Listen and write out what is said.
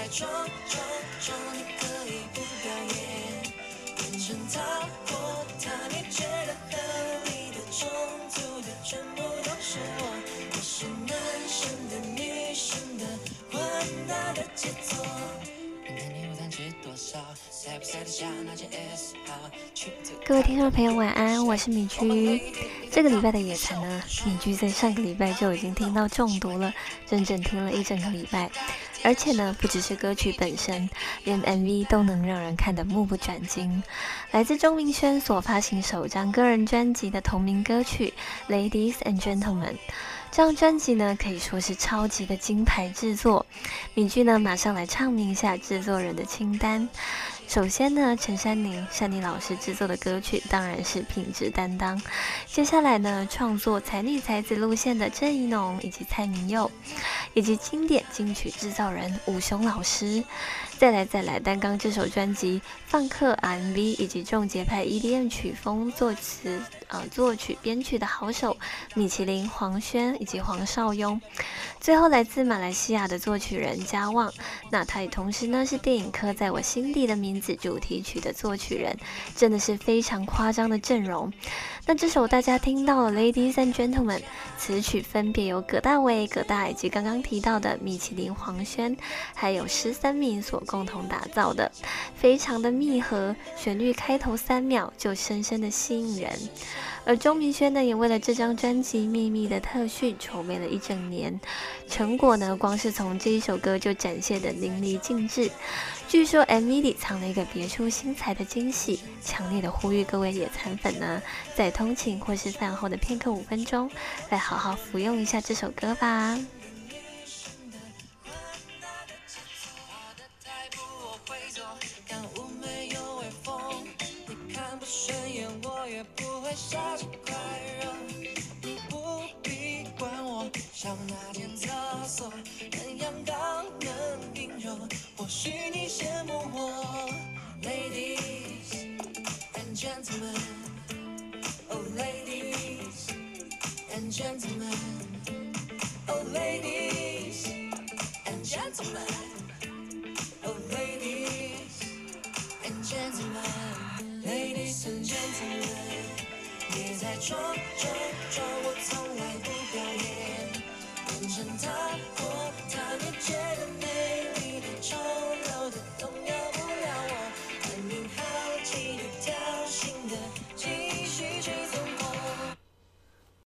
在装装装，你可以不表演，变成他或她，你觉得合理的、冲突的，全部都是我。我是男生的、女生的，混搭的节奏。明天你午餐吃多少？塞不塞得下那件 S 号？去最各位听众朋友，晚安，我是米居。这个礼拜的野餐呢，米居在上个礼拜就已经听到中毒了，整整听了一整个礼拜。而且呢，不只是歌曲本身，连 MV 都能让人看得目不转睛。来自钟明轩所发行首张个人专辑的同名歌曲《Ladies and Gentlemen》。这张专辑呢，可以说是超级的金牌制作。敏俊呢，马上来唱明一下制作人的清单。首先呢，陈珊妮、珊妮老师制作的歌曲当然是品质担当。接下来呢，创作才女才子路线的郑怡农以及蔡明佑，以及经典金曲制造人武雄老师。再来再来，单刚这首专辑放克 MV 以及重节拍 EDM 曲风作词呃作曲编曲的好手米其林黄轩以及黄少雍。最后来自马来西亚的作曲人嘉旺，那他也同时呢是电影《刻在我心底的名字》主题曲的作曲人，真的是非常夸张的阵容。那这首大家听到了，Ladies and Gentlemen，词曲分别由葛大为、葛大以及刚刚提到的米其林黄轩，还有十三名所共同打造的，非常的密合，旋律开头三秒就深深的吸引人。而钟明轩呢，也为了这张专辑秘密的特训筹备了一整年，成果呢，光是从这一首歌就展现的淋漓尽致。据说 MV 里藏了一个别出心裁的惊喜，强烈的呼吁各位野餐粉呢，在通勤或是饭后的片刻五分钟，来好好服用一下这首歌吧。我也不会傻着快乐。你不必管我，像那间厕所，能阳刚能阴柔，或许你羡慕我。Ladies and gentlemen, oh ladies and gentlemen, oh ladies and gentlemen. 别再装装装我从来不表演。变成他或他你觉得美？